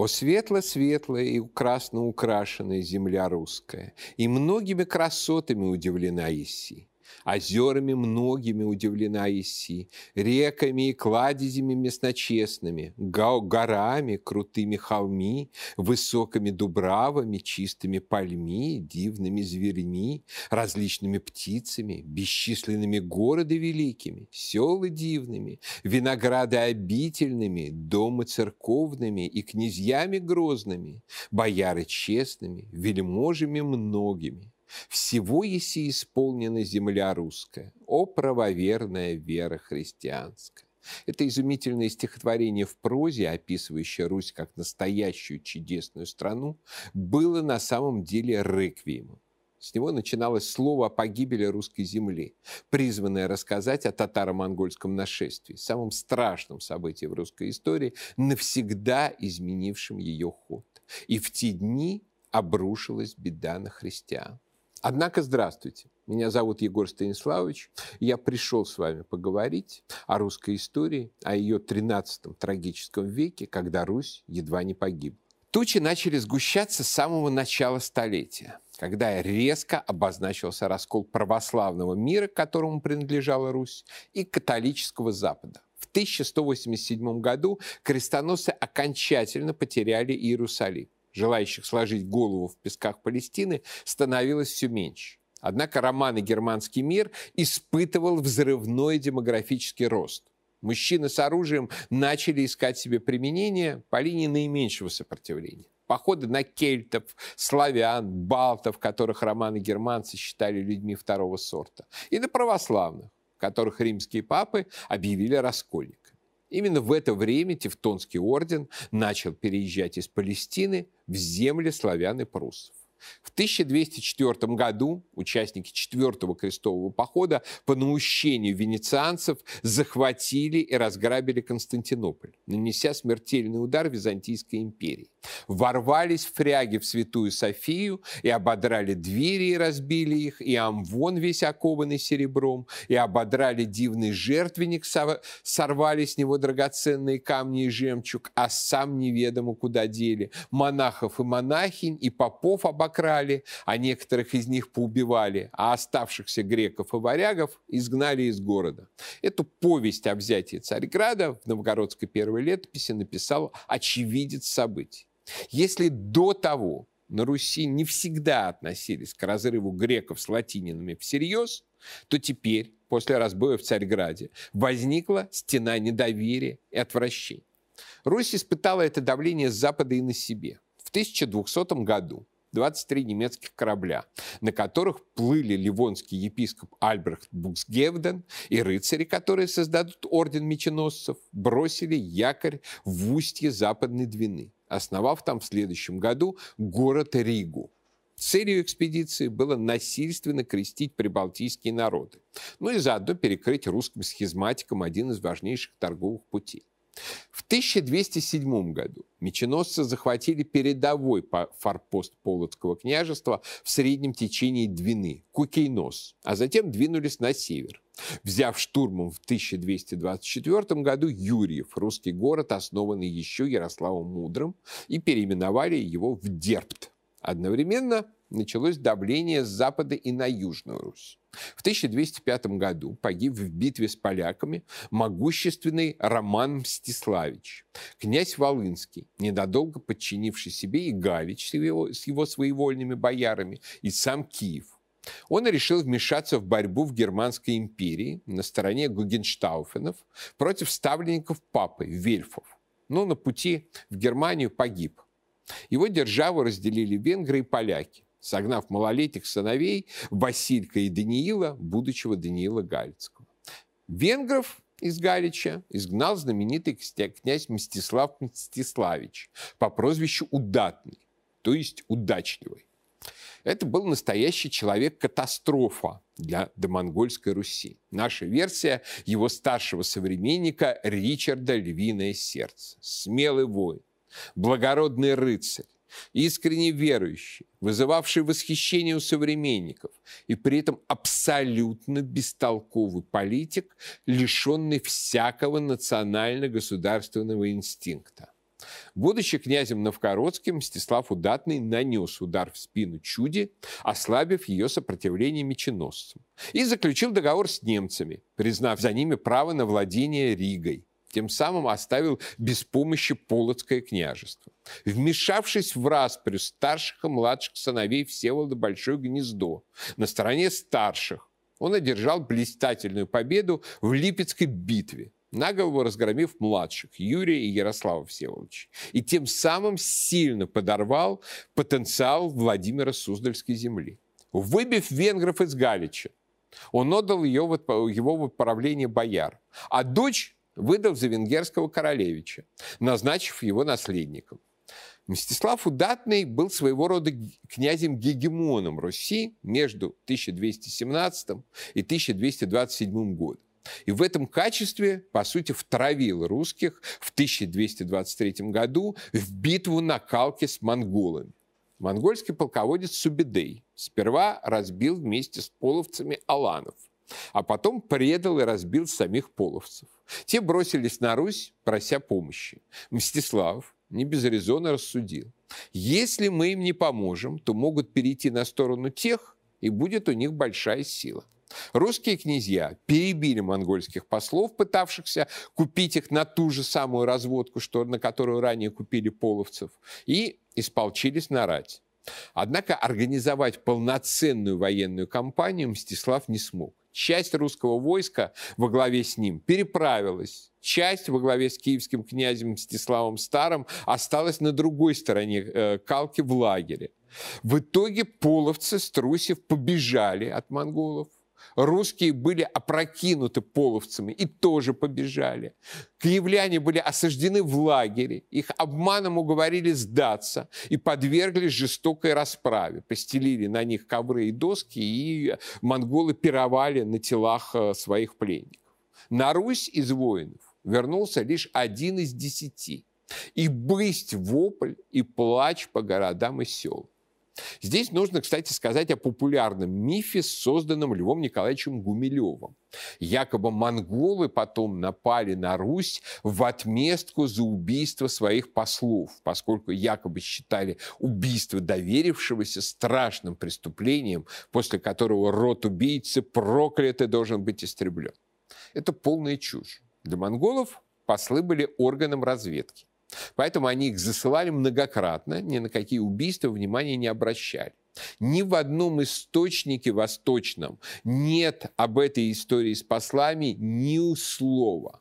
О светло-светлая и красно украшенная земля русская, и многими красотами удивлена Иси. Озерами многими удивлена Иси, реками и кладезями местночестными, горами, крутыми холми, высокими дубравами, чистыми пальми, дивными зверьми, различными птицами, бесчисленными города великими, селы дивными, винограды обительными, дома церковными и князьями грозными, бояры честными, вельможами многими всего еси исполнена земля русская, о правоверная вера христианская. Это изумительное стихотворение в прозе, описывающее Русь как настоящую чудесную страну, было на самом деле реквиемом. С него начиналось слово о погибели русской земли, призванное рассказать о татаро-монгольском нашествии, самом страшном событии в русской истории, навсегда изменившем ее ход. И в те дни обрушилась беда на христиан. Однако, здравствуйте. Меня зовут Егор Станиславович. Я пришел с вами поговорить о русской истории, о ее 13 трагическом веке, когда Русь едва не погибла. Тучи начали сгущаться с самого начала столетия, когда резко обозначился раскол православного мира, которому принадлежала Русь, и католического Запада. В 1187 году крестоносцы окончательно потеряли Иерусалим желающих сложить голову в песках Палестины, становилось все меньше. Однако роман и германский мир испытывал взрывной демографический рост. Мужчины с оружием начали искать себе применение по линии наименьшего сопротивления. Походы на кельтов, славян, балтов, которых романы германцы считали людьми второго сорта, и на православных, которых римские папы объявили раскольниками. Именно в это время Тевтонский орден начал переезжать из Палестины в земли славян и пруссов. В 1204 году участники Четвертого крестового похода по наущению венецианцев захватили и разграбили Константинополь, нанеся смертельный удар Византийской империи. Ворвались фряги в Святую Софию и ободрали двери и разбили их, и амвон весь окованный серебром, и ободрали дивный жертвенник, сорвали с него драгоценные камни и жемчуг, а сам неведомо куда дели. Монахов и монахинь, и попов обокрали обокрали, а некоторых из них поубивали, а оставшихся греков и варягов изгнали из города. Эту повесть о взятии Царьграда в новгородской первой летописи написал очевидец событий. Если до того на Руси не всегда относились к разрыву греков с латининами всерьез, то теперь, после разбоя в Царьграде, возникла стена недоверия и отвращения. Русь испытала это давление с Запада и на себе. В 1200 году 23 немецких корабля, на которых плыли ливонский епископ Альбрехт Буксгевден и рыцари, которые создадут орден меченосцев, бросили якорь в устье Западной Двины, основав там в следующем году город Ригу. Целью экспедиции было насильственно крестить прибалтийские народы, ну и заодно перекрыть русским схизматикам один из важнейших торговых путей. В 1207 году меченосцы захватили передовой форпост Полоцкого княжества в среднем течении Двины, Кукейнос, а затем двинулись на север. Взяв штурмом в 1224 году Юрьев, русский город, основанный еще Ярославом Мудрым, и переименовали его в Дерпт. Одновременно началось давление с запада и на Южную Русь. В 1205 году погиб в битве с поляками могущественный Роман Мстиславич, князь Волынский, ненадолго подчинивший себе и Галич с его, с его своевольными боярами, и сам Киев. Он решил вмешаться в борьбу в Германской империи на стороне Гугенштауфенов против ставленников папы, вельфов. Но на пути в Германию погиб. Его державу разделили венгры и поляки согнав малолетних сыновей Василька и Даниила, будущего Даниила Галицкого. Венгров из Галича изгнал знаменитый князь Мстислав Мстиславич по прозвищу Удатный, то есть удачливый. Это был настоящий человек-катастрофа для домонгольской Руси. Наша версия его старшего современника Ричарда «Львиное сердце». Смелый воин, благородный рыцарь, искренне верующий, вызывавший восхищение у современников и при этом абсолютно бестолковый политик, лишенный всякого национально-государственного инстинкта. Будучи князем Новгородским, Мстислав Удатный нанес удар в спину чуди, ослабив ее сопротивление меченосцам, и заключил договор с немцами, признав за ними право на владение Ригой. Тем самым оставил без помощи Полоцкое княжество. Вмешавшись в распрю старших и младших сыновей Всеволода Большое Гнездо на стороне старших, он одержал блистательную победу в Липецкой битве, наголову разгромив младших Юрия и Ярослава Всеволодовича, и тем самым сильно подорвал потенциал Владимира Суздальской земли. Выбив венгров из Галича, он отдал ее, его в управление бояр, а дочь выдал за венгерского королевича, назначив его наследником. Мстислав Удатный был своего рода князем-гегемоном Руси между 1217 и 1227 годом. И в этом качестве, по сути, втравил русских в 1223 году в битву на Калке с монголами. Монгольский полководец Субидей сперва разбил вместе с половцами аланов, а потом предал и разбил самих половцев. Те бросились на Русь, прося помощи. Мстислав не без резона рассудил. Если мы им не поможем, то могут перейти на сторону тех, и будет у них большая сила. Русские князья перебили монгольских послов, пытавшихся купить их на ту же самую разводку, что, на которую ранее купили половцев, и исполчились на рать. Однако организовать полноценную военную кампанию Мстислав не смог. Часть русского войска во главе с ним переправилась. Часть во главе с киевским князем Мстиславом Старым осталась на другой стороне э, Калки в лагере. В итоге половцы, струсив, побежали от монголов русские были опрокинуты половцами и тоже побежали. Киевляне были осаждены в лагере, их обманом уговорили сдаться и подверглись жестокой расправе. Постелили на них ковры и доски, и монголы пировали на телах э, своих пленников. На Русь из воинов вернулся лишь один из десяти. И бысть вопль, и плач по городам и селам. Здесь нужно, кстати, сказать о популярном мифе, созданном Львом Николаевичем Гумилевым. Якобы монголы потом напали на Русь в отместку за убийство своих послов, поскольку якобы считали убийство доверившегося страшным преступлением, после которого род убийцы проклятый должен быть истреблен. Это полная чушь. Для монголов послы были органом разведки. Поэтому они их засылали многократно, ни на какие убийства внимания не обращали. Ни в одном источнике восточном нет об этой истории с послами ни слова.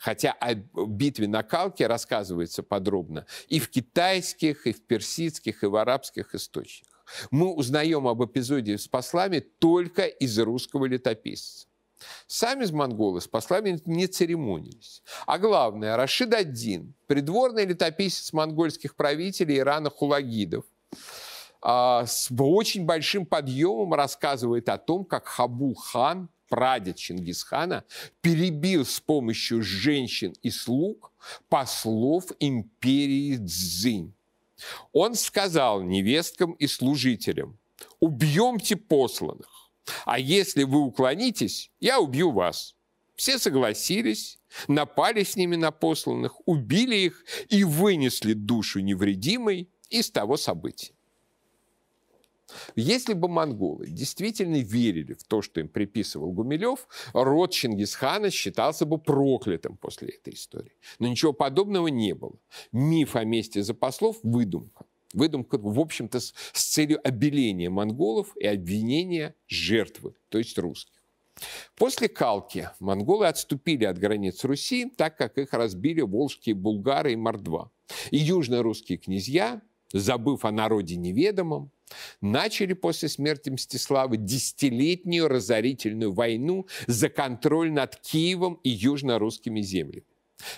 Хотя о битве на Калке рассказывается подробно и в китайских, и в персидских, и в арабских источниках. Мы узнаем об эпизоде с послами только из русского летописца. Сами с монголы с послами не церемонились. А главное, Рашид один, придворный летописец монгольских правителей Ирана Хулагидов, а, с очень большим подъемом рассказывает о том, как Хабул-хан, прадед Чингисхана, перебил с помощью женщин и слуг послов империи Цзинь. Он сказал невесткам и служителям, убьемте посланных, а если вы уклонитесь, я убью вас. Все согласились, напали с ними на посланных, убили их и вынесли душу невредимой из того события. Если бы монголы действительно верили в то, что им приписывал Гумилев, род Чингисхана считался бы проклятым после этой истории. Но ничего подобного не было. Миф о месте за послов – выдумка. Выдумка, в общем-то, с, с целью обеления монголов и обвинения жертвы, то есть русских. После Калки монголы отступили от границ Руси, так как их разбили волжские булгары и мордва. И южно-русские князья, забыв о народе неведомом, начали после смерти Мстислава десятилетнюю разорительную войну за контроль над Киевом и южно-русскими землями.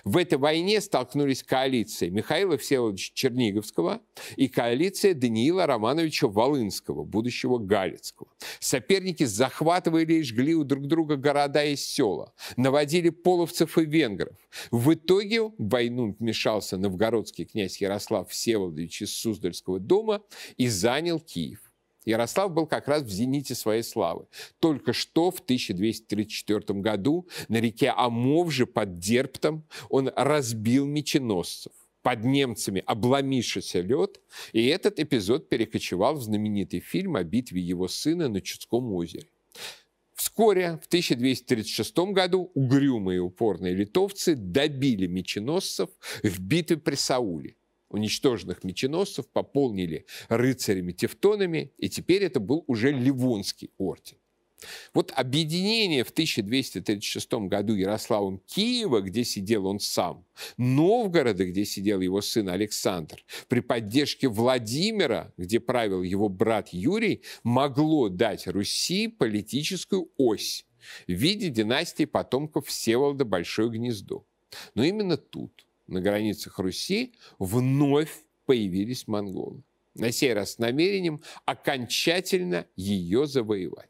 В этой войне столкнулись коалиции Михаила Всеволодовича Черниговского и коалиция Даниила Романовича Волынского, будущего Галицкого. Соперники захватывали и жгли у друг друга города и села, наводили половцев и венгров. В итоге в войну вмешался новгородский князь Ярослав Всеволодович из Суздальского дома и занял Киев. Ярослав был как раз в зените своей славы. Только что в 1234 году на реке Амовже под Дерптом он разбил меченосцев. под немцами обломившийся лед, и этот эпизод перекочевал в знаменитый фильм о битве его сына на Чудском озере. Вскоре, в 1236 году, угрюмые и упорные литовцы добили меченосцев в битве при Сауле. Уничтоженных меченосцев пополнили рыцарями-тевтонами, и теперь это был уже Ливонский орден. Вот объединение в 1236 году Ярославом Киева, где сидел он сам, Новгорода, где сидел его сын Александр, при поддержке Владимира, где правил его брат Юрий, могло дать Руси политическую ось в виде династии потомков Всеволода Большое Гнездо. Но именно тут, на границах Руси, вновь появились монголы. На сей раз с намерением окончательно ее завоевать.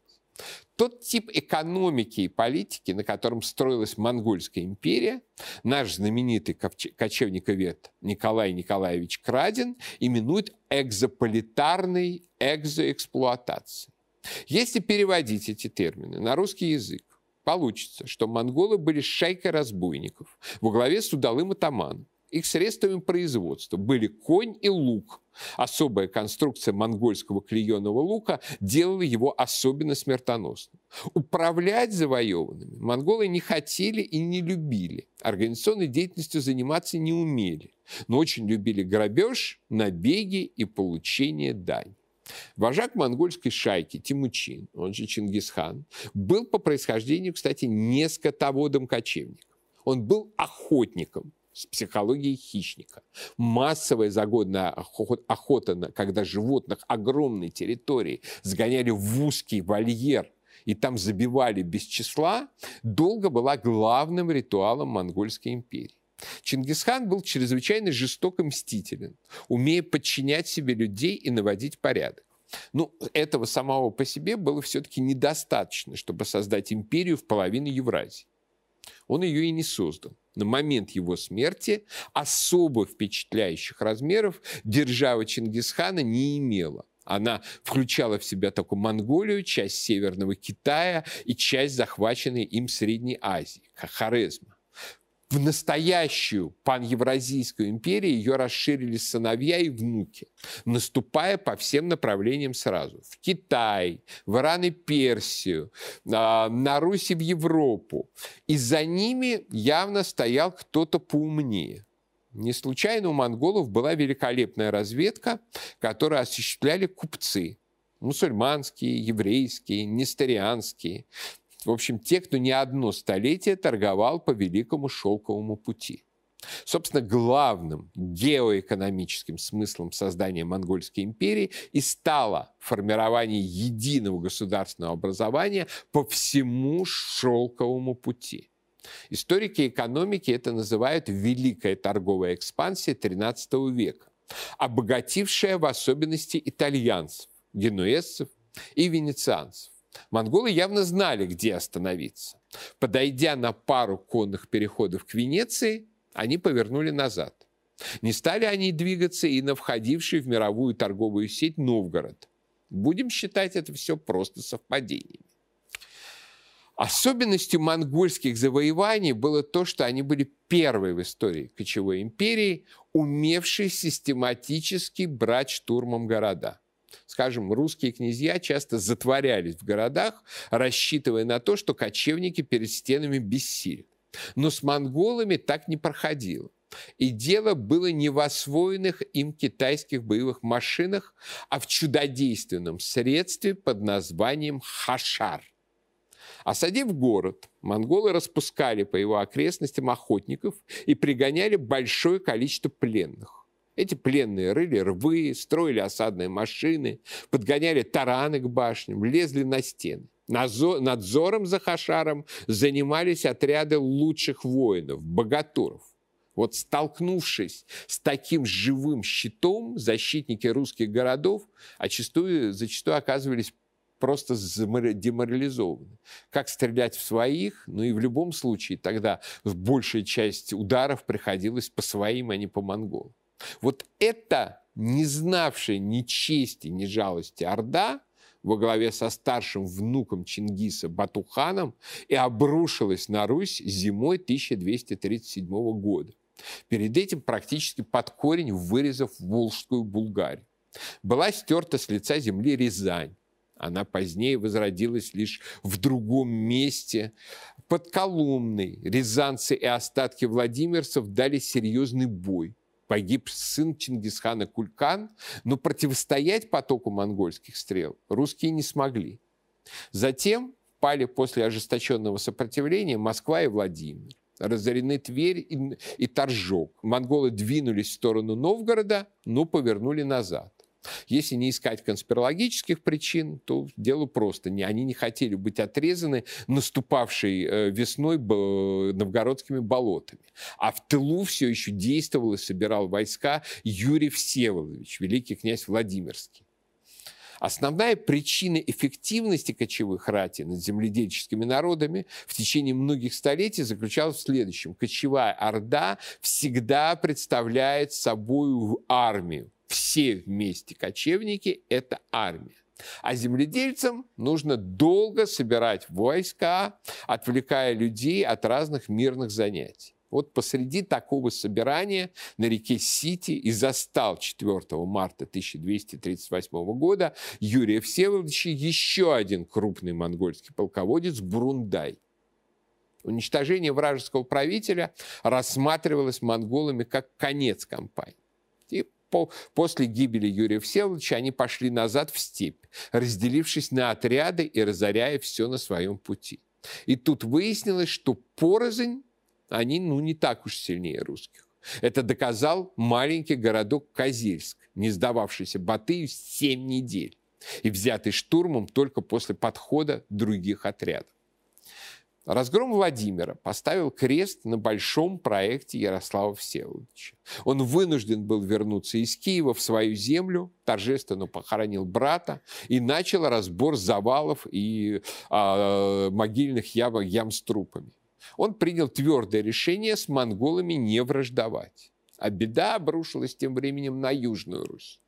Тот тип экономики и политики, на котором строилась Монгольская империя, наш знаменитый кочевниковед Николай Николаевич Крадин именует экзополитарной экзоэксплуатацией. Если переводить эти термины на русский язык, получится, что монголы были шайкой разбойников во главе с удалым атаманом, их средствами производства были конь и лук. Особая конструкция монгольского клееного лука делала его особенно смертоносным. Управлять завоеванными монголы не хотели и не любили. Организационной деятельностью заниматься не умели, но очень любили грабеж, набеги и получение дань. Вожак монгольской шайки Тимучин, он же Чингисхан, был по происхождению, кстати, не скотоводом-кочевником. Он был охотником, с психологией хищника. Массовая загодная охота, когда животных огромной территории сгоняли в узкий вольер и там забивали без числа, долго была главным ритуалом монгольской империи. Чингисхан был чрезвычайно жесток и мстителен, умея подчинять себе людей и наводить порядок. Ну, этого самого по себе было все-таки недостаточно, чтобы создать империю в половину Евразии. Он ее и не создал на момент его смерти особо впечатляющих размеров держава Чингисхана не имела. Она включала в себя только Монголию, часть Северного Китая и часть захваченной им Средней Азии, Хорезма в настоящую паневразийскую империю ее расширили сыновья и внуки, наступая по всем направлениям сразу. В Китай, в Иран и Персию, а, на Руси в Европу. И за ними явно стоял кто-то поумнее. Не случайно у монголов была великолепная разведка, которую осуществляли купцы, мусульманские, еврейские, нестерианские. В общем, те, кто не одно столетие торговал по Великому Шелковому пути. Собственно, главным геоэкономическим смыслом создания Монгольской империи и стало формирование единого государственного образования по всему Шелковому пути. Историки экономики это называют «великая торговая экспансия XIII века», обогатившая в особенности итальянцев, генуэзцев и венецианцев. Монголы явно знали, где остановиться. Подойдя на пару конных переходов к Венеции, они повернули назад. Не стали они двигаться и на входивший в мировую торговую сеть Новгород. Будем считать это все просто совпадением. Особенностью монгольских завоеваний было то, что они были первой в истории кочевой империи, умевшей систематически брать штурмом города скажем, русские князья часто затворялись в городах, рассчитывая на то, что кочевники перед стенами бессилят. Но с монголами так не проходило. И дело было не в освоенных им китайских боевых машинах, а в чудодейственном средстве под названием хашар. Осадив город, монголы распускали по его окрестностям охотников и пригоняли большое количество пленных. Эти пленные рыли рвы, строили осадные машины, подгоняли тараны к башням, лезли на стены. Надзором за Хашаром занимались отряды лучших воинов, богатуров. Вот столкнувшись с таким живым щитом, защитники русских городов а зачастую, зачастую оказывались просто деморализованы. Как стрелять в своих? Ну и в любом случае тогда большая часть ударов приходилась по своим, а не по монголам. Вот это не знавшая ни чести, ни жалости Орда во главе со старшим внуком Чингиса Батуханом и обрушилась на Русь зимой 1237 года. перед этим практически под корень вырезав Волжскую Булгарию. Была стерта с лица земли Рязань. Она позднее возродилась лишь в другом месте. Под Колумной рязанцы и остатки владимирцев дали серьезный бой. Погиб сын Чингисхана Кулькан, но противостоять потоку монгольских стрел русские не смогли. Затем пали после ожесточенного сопротивления Москва и Владимир. Разорены Тверь и, и Торжок. Монголы двинулись в сторону Новгорода, но повернули назад. Если не искать конспирологических причин, то дело просто. Они не хотели быть отрезаны наступавшей э, весной новгородскими болотами. А в тылу все еще действовал и собирал войска Юрий Всеволодович, великий князь Владимирский. Основная причина эффективности кочевых рати над земледельческими народами в течение многих столетий заключалась в следующем. Кочевая орда всегда представляет собой армию. Все вместе кочевники – это армия. А земледельцам нужно долго собирать войска, отвлекая людей от разных мирных занятий. Вот посреди такого собирания на реке Сити и застал 4 марта 1238 года Юрия Всеволодовича еще один крупный монгольский полководец Брундай. Уничтожение вражеского правителя рассматривалось монголами как конец кампании. После гибели Юрия Всеволодовича они пошли назад в степь, разделившись на отряды и разоряя все на своем пути. И тут выяснилось, что порознь они ну, не так уж сильнее русских. Это доказал маленький городок Козельск, не сдававшийся Батыю 7 недель и взятый штурмом только после подхода других отрядов. Разгром Владимира поставил крест на большом проекте Ярослава Всеволодовича. Он вынужден был вернуться из Киева в свою землю, торжественно похоронил брата и начал разбор завалов и э, могильных ям, ям с трупами он принял твердое решение с монголами не враждовать. А беда обрушилась тем временем на Южную Русь.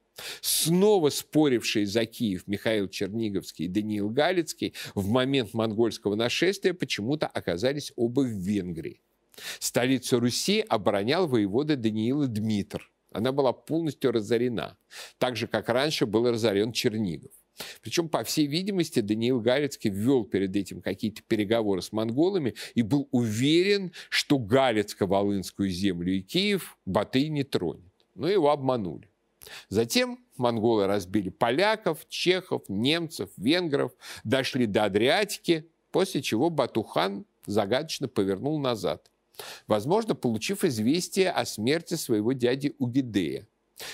Снова спорившие за Киев Михаил Черниговский и Даниил Галицкий в момент монгольского нашествия почему-то оказались оба в Венгрии. Столицу Руси оборонял воевода Даниила Дмитр. Она была полностью разорена, так же, как раньше был разорен Чернигов. Причем, по всей видимости, Даниил Галицкий ввел перед этим какие-то переговоры с монголами и был уверен, что Галицко-Волынскую землю и Киев Батый не тронет. Но его обманули. Затем монголы разбили поляков, чехов, немцев, венгров, дошли до Адриатики, после чего Батухан загадочно повернул назад. Возможно, получив известие о смерти своего дяди Угидея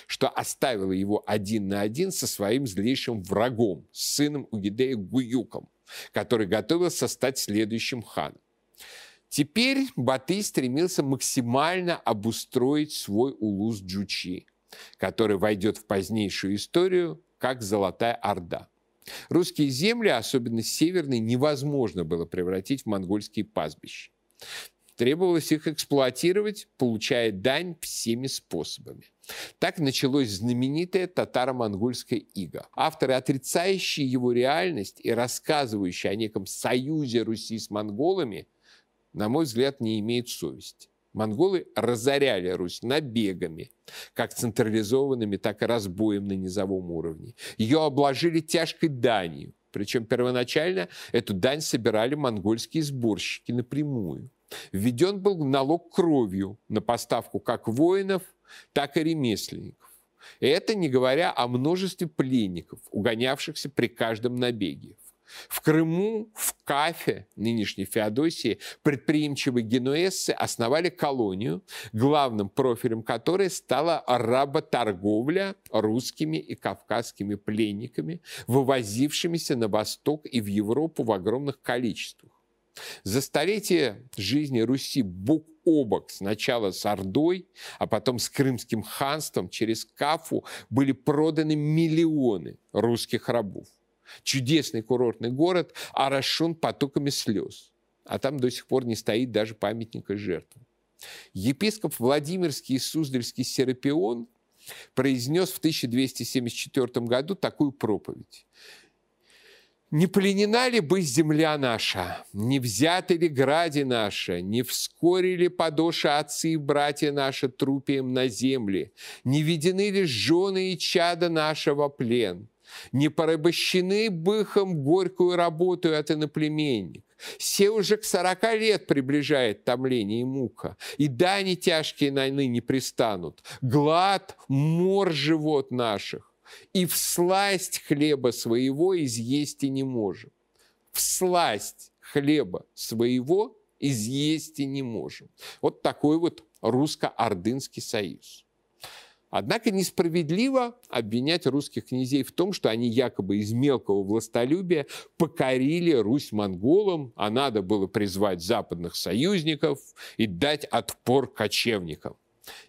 что оставило его один на один со своим злейшим врагом, сыном Угидея Гуюком, который готовился стать следующим ханом. Теперь Батый стремился максимально обустроить свой улус Джучи, который войдет в позднейшую историю как Золотая Орда. Русские земли, особенно северные, невозможно было превратить в монгольские пастбища. Требовалось их эксплуатировать, получая дань всеми способами. Так началось знаменитое татаро-монгольское иго. Авторы, отрицающие его реальность и рассказывающие о неком союзе Руси с монголами, на мой взгляд, не имеют совести. Монголы разоряли Русь набегами, как централизованными, так и разбоем на низовом уровне. Ее обложили тяжкой данью. Причем первоначально эту дань собирали монгольские сборщики напрямую. Введен был налог кровью на поставку как воинов, так и ремесленников. И это не говоря о множестве пленников, угонявшихся при каждом набеге. В Крыму, в Кафе, нынешней Феодосии, предприимчивые генуэзцы основали колонию, главным профилем которой стала работорговля русскими и кавказскими пленниками, вывозившимися на восток и в Европу в огромных количествах. За столетие жизни Руси бок о бок сначала с Ордой, а потом с Крымским ханством через Кафу были проданы миллионы русских рабов. Чудесный курортный город орошен потоками слез. А там до сих пор не стоит даже памятника жертвам. Епископ Владимирский и Суздальский Серапион произнес в 1274 году такую проповедь. Не пленена ли бы земля наша, не взяты ли гради наша, не вскоре ли подоши отцы и братья наши трупием на земле, не видены ли жены и чада нашего плен, не порабощены быхом горькую работу от иноплеменник. Все уже к сорока лет приближает томление и мука, и дани тяжкие на ныне пристанут, глад, мор живот наших и в сласть хлеба своего изъесть и не можем. В сласть хлеба своего изъесть и не можем. Вот такой вот русско-ордынский союз. Однако несправедливо обвинять русских князей в том, что они якобы из мелкого властолюбия покорили Русь монголам, а надо было призвать западных союзников и дать отпор кочевникам.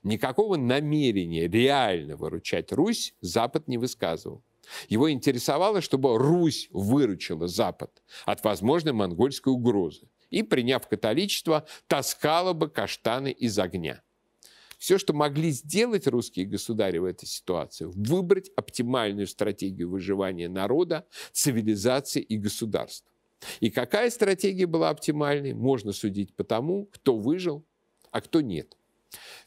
Никакого намерения реально выручать Русь Запад не высказывал. Его интересовало, чтобы Русь выручила Запад от возможной монгольской угрозы и, приняв католичество, таскала бы каштаны из огня. Все, что могли сделать русские государи в этой ситуации, выбрать оптимальную стратегию выживания народа, цивилизации и государства. И какая стратегия была оптимальной, можно судить по тому, кто выжил, а кто нет.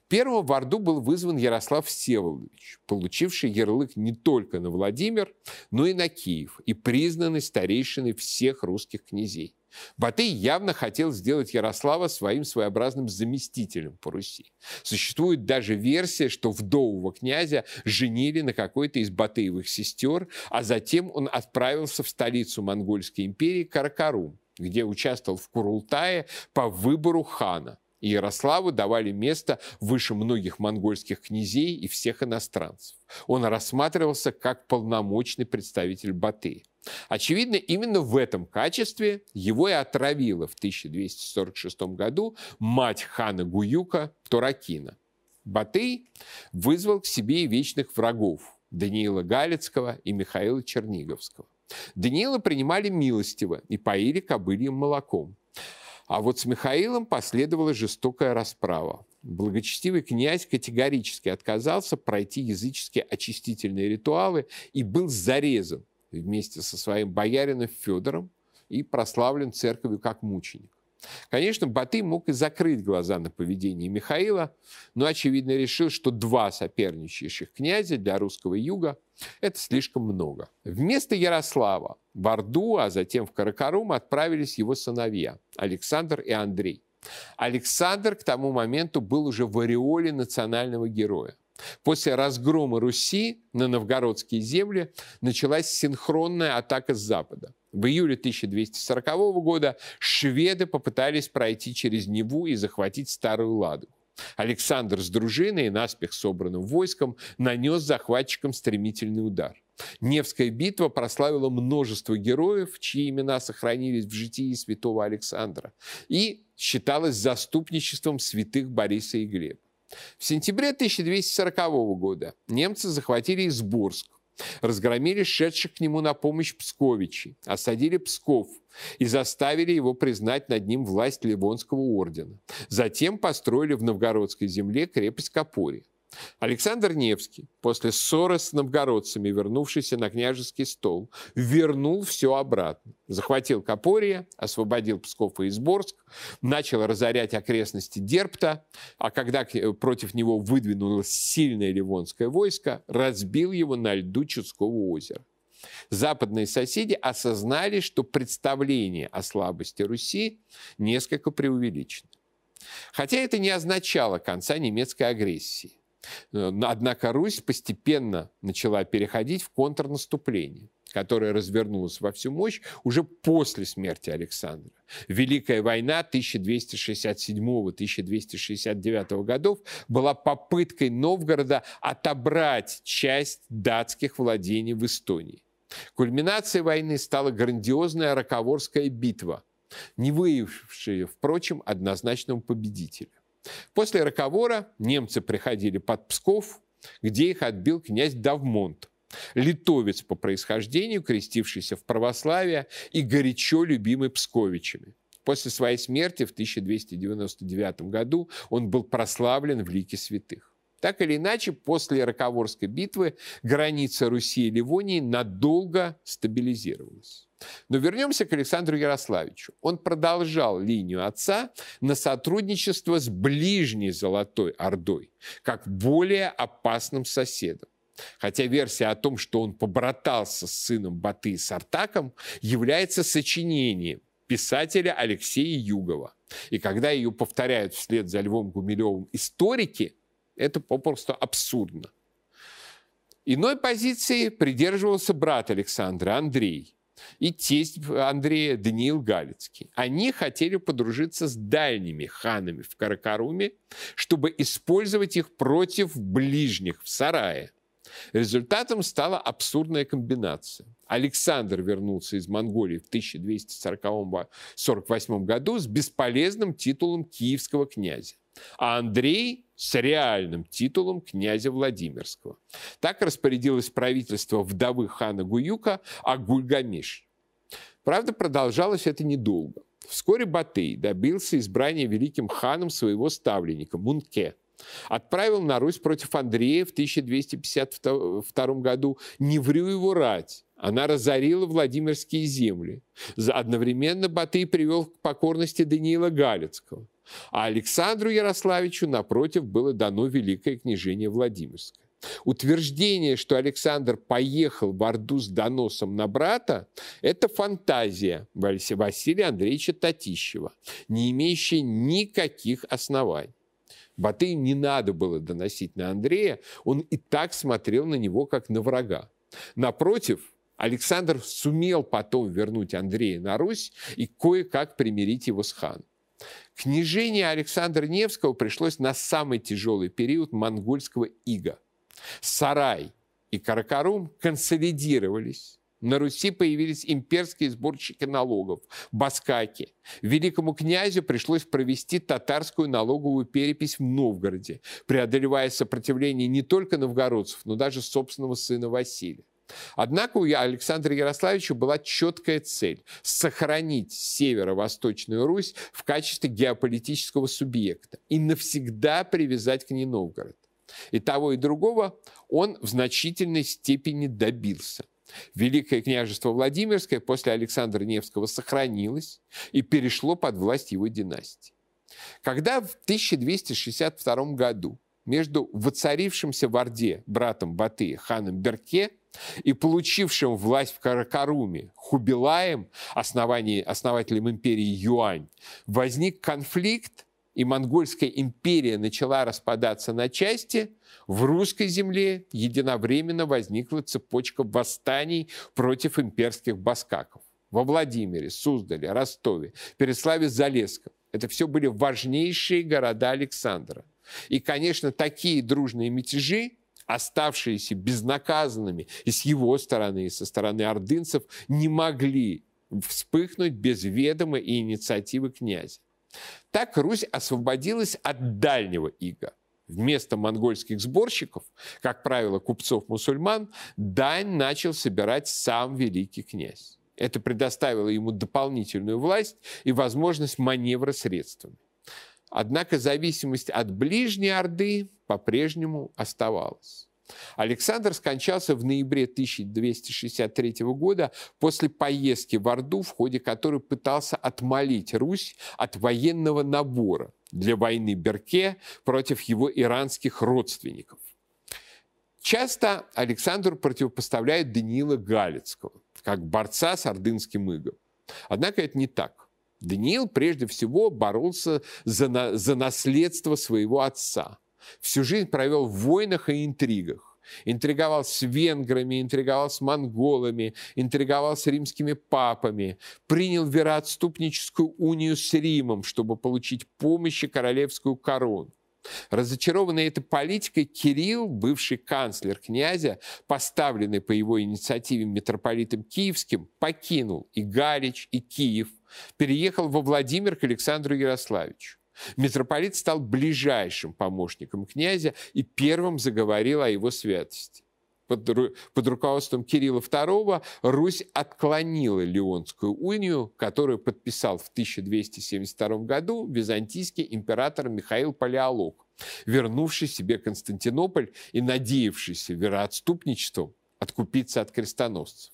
Первым в Орду был вызван Ярослав Всеволодович, получивший ярлык не только на Владимир, но и на Киев и признанный старейшиной всех русских князей. Батый явно хотел сделать Ярослава своим своеобразным заместителем по Руси. Существует даже версия, что вдового князя женили на какой-то из Батыевых сестер, а затем он отправился в столицу Монгольской империи Каракарум, где участвовал в Курултае по выбору хана Ярославу давали место выше многих монгольских князей и всех иностранцев. Он рассматривался как полномочный представитель Батыя. Очевидно, именно в этом качестве его и отравила в 1246 году мать хана Гуюка Туракина. Батый вызвал к себе вечных врагов Даниила Галицкого и Михаила Черниговского. Даниила принимали милостиво и поили кобыльем молоком. А вот с Михаилом последовала жестокая расправа. Благочестивый князь категорически отказался пройти языческие очистительные ритуалы и был зарезан вместе со своим боярином Федором и прославлен церковью как мученик. Конечно, Батый мог и закрыть глаза на поведение Михаила, но, очевидно, решил, что два соперничающих князя для русского юга – это слишком много. Вместо Ярослава в Орду, а затем в Каракарум отправились его сыновья Александр и Андрей. Александр к тому моменту был уже в ореоле национального героя. После разгрома Руси на новгородские земли началась синхронная атака с запада. В июле 1240 года шведы попытались пройти через Неву и захватить Старую Ладогу. Александр с дружиной и наспех собранным войском нанес захватчикам стремительный удар. Невская битва прославила множество героев, чьи имена сохранились в житии святого Александра, и считалась заступничеством святых Бориса и Глеба. В сентябре 1240 года немцы захватили Изборск, разгромили шедших к нему на помощь Псковичей, осадили Псков и заставили его признать над ним власть Ливонского ордена. Затем построили в новгородской земле крепость Копори. Александр Невский, после ссоры с новгородцами, вернувшийся на княжеский стол, вернул все обратно. Захватил Копорье, освободил Псков и Изборск, начал разорять окрестности Дерпта, а когда против него выдвинулось сильное ливонское войско, разбил его на льду Чудского озера. Западные соседи осознали, что представление о слабости Руси несколько преувеличено. Хотя это не означало конца немецкой агрессии. Э, однако Русь постепенно начала переходить в контрнаступление которое развернулось во всю мощь уже после смерти Александра. Великая война 1267-1269 годов была попыткой Новгорода отобрать часть датских владений в Эстонии. Кульминацией войны стала грандиозная Роковорская битва, не выявившая, впрочем, однозначного победителя. После Роковора немцы приходили под Псков, где их отбил князь Давмонт, литовец по происхождению, крестившийся в православие и горячо любимый псковичами. После своей смерти в 1299 году он был прославлен в лике святых. Так или иначе, после Роковорской битвы граница Руси и Ливонии надолго стабилизировалась. Но вернемся к Александру Ярославичу. Он продолжал линию отца на сотрудничество с ближней Золотой Ордой, как более опасным соседом. Хотя версия о том, что он побратался с сыном Баты Сартаком, является сочинением писателя Алексея Югова. И когда ее повторяют вслед за Львом Гумилевым историки, это попросту абсурдно. Иной позиции придерживался брат Александра, Андрей, и тесть Андрея Даниил Галицкий. Они хотели подружиться с дальними ханами в Каракаруме, чтобы использовать их против ближних в Сарае. Результатом стала абсурдная комбинация. Александр вернулся из Монголии в 1248 году с бесполезным титулом киевского князя, а Андрей с реальным титулом князя Владимирского. Так распорядилось правительство вдовы хана Гуюка Агульгамиш. Правда, продолжалось это недолго. Вскоре Батый добился избрания великим ханом своего ставленника Мунке. Отправил на Русь против Андрея в 1252 году Неврюеву рать. Она разорила Владимирские земли. Одновременно Батый привел к покорности Даниила Галицкого. А Александру Ярославичу, напротив, было дано великое княжение Владимирское. Утверждение, что Александр поехал в Орду с доносом на брата, это фантазия Василия Андреевича Татищева, не имеющая никаких оснований. Батыю не надо было доносить на Андрея, он и так смотрел на него, как на врага. Напротив, Александр сумел потом вернуть Андрея на Русь и кое-как примирить его с ханом. Княжение Александра Невского пришлось на самый тяжелый период монгольского ига. Сарай и Каракарум консолидировались. На Руси появились имперские сборщики налогов – баскаки. Великому князю пришлось провести татарскую налоговую перепись в Новгороде, преодолевая сопротивление не только новгородцев, но даже собственного сына Василия. Однако у Александра Ярославича была четкая цель – сохранить северо-восточную Русь в качестве геополитического субъекта и навсегда привязать к ней Новгород. И того, и другого он в значительной степени добился. Великое княжество Владимирское после Александра Невского сохранилось и перешло под власть его династии. Когда в 1262 году между воцарившимся в Орде братом Батыя ханом Берке и получившим власть в Каракаруме Хубилаем, основателем империи Юань, возник конфликт, и монгольская империя начала распадаться на части, в русской земле единовременно возникла цепочка восстаний против имперских баскаков. Во Владимире, Суздале, Ростове, Переславе-Залесском. Это все были важнейшие города Александра. И, конечно, такие дружные мятежи оставшиеся безнаказанными и с его стороны, и со стороны ордынцев, не могли вспыхнуть без ведома и инициативы князя. Так Русь освободилась от дальнего ига. Вместо монгольских сборщиков, как правило, купцов-мусульман, дань начал собирать сам великий князь. Это предоставило ему дополнительную власть и возможность маневра средствами. Однако зависимость от ближней Орды по-прежнему оставалась. Александр скончался в ноябре 1263 года после поездки в Орду, в ходе которой пытался отмолить Русь от военного набора для войны Берке против его иранских родственников. Часто Александру противопоставляют Даниила Галицкого, как борца с ордынским игом. Однако это не так. Даниил прежде всего боролся за, на, за наследство своего отца. Всю жизнь провел в войнах и интригах. Интриговал с венграми, интриговал с монголами, интриговал с римскими папами, принял вероотступническую унию с Римом, чтобы получить помощь и королевскую корону. Разочарованный этой политикой, Кирилл, бывший канцлер князя, поставленный по его инициативе митрополитом Киевским, покинул и Галич, и Киев, переехал во Владимир к Александру Ярославичу. Митрополит стал ближайшим помощником князя и первым заговорил о его святости. Под, под руководством Кирилла II Русь отклонила Леонскую унию, которую подписал в 1272 году византийский император Михаил Палеолог, вернувший себе Константинополь и надеявшийся вероотступничеством откупиться от крестоносцев.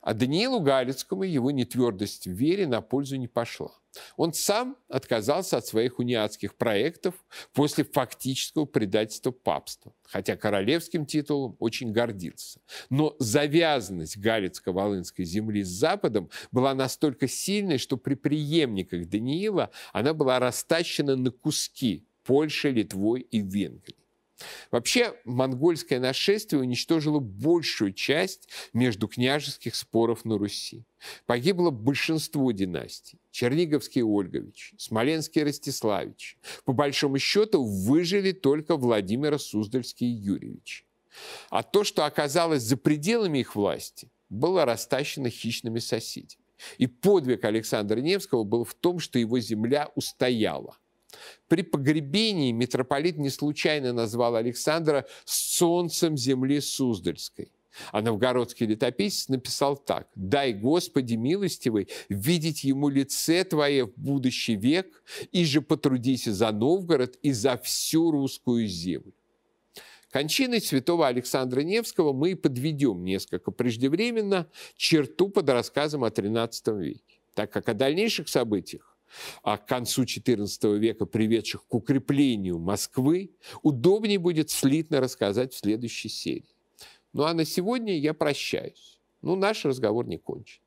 А Даниилу Галицкому его нетвердость в вере на пользу не пошла. Он сам отказался от своих униатских проектов после фактического предательства папства, хотя королевским титулом очень гордился. Но завязанность Галицко-Волынской земли с Западом была настолько сильной, что при преемниках Даниила она была растащена на куски Польшей, Литвой и Венгрией. Вообще, монгольское нашествие уничтожило большую часть между княжеских споров на Руси. Погибло большинство династий. Черниговские Ольговичи, Смоленские Ростиславичи. По большому счету выжили только Владимира Суздальские Юрьевичи. А то, что оказалось за пределами их власти, было растащено хищными соседями. И подвиг Александра Невского был в том, что его земля устояла. При погребении митрополит не случайно назвал Александра «солнцем земли Суздальской». А новгородский летописец написал так. «Дай, Господи, милостивый, видеть ему лице Твое в будущий век, и же потрудись за Новгород и за всю русскую землю». Кончиной святого Александра Невского мы и подведем несколько преждевременно черту под рассказом о XIII веке, так как о дальнейших событиях а к концу XIV века, приведших к укреплению Москвы, удобнее будет слитно рассказать в следующей серии. Ну а на сегодня я прощаюсь. Ну, наш разговор не кончен.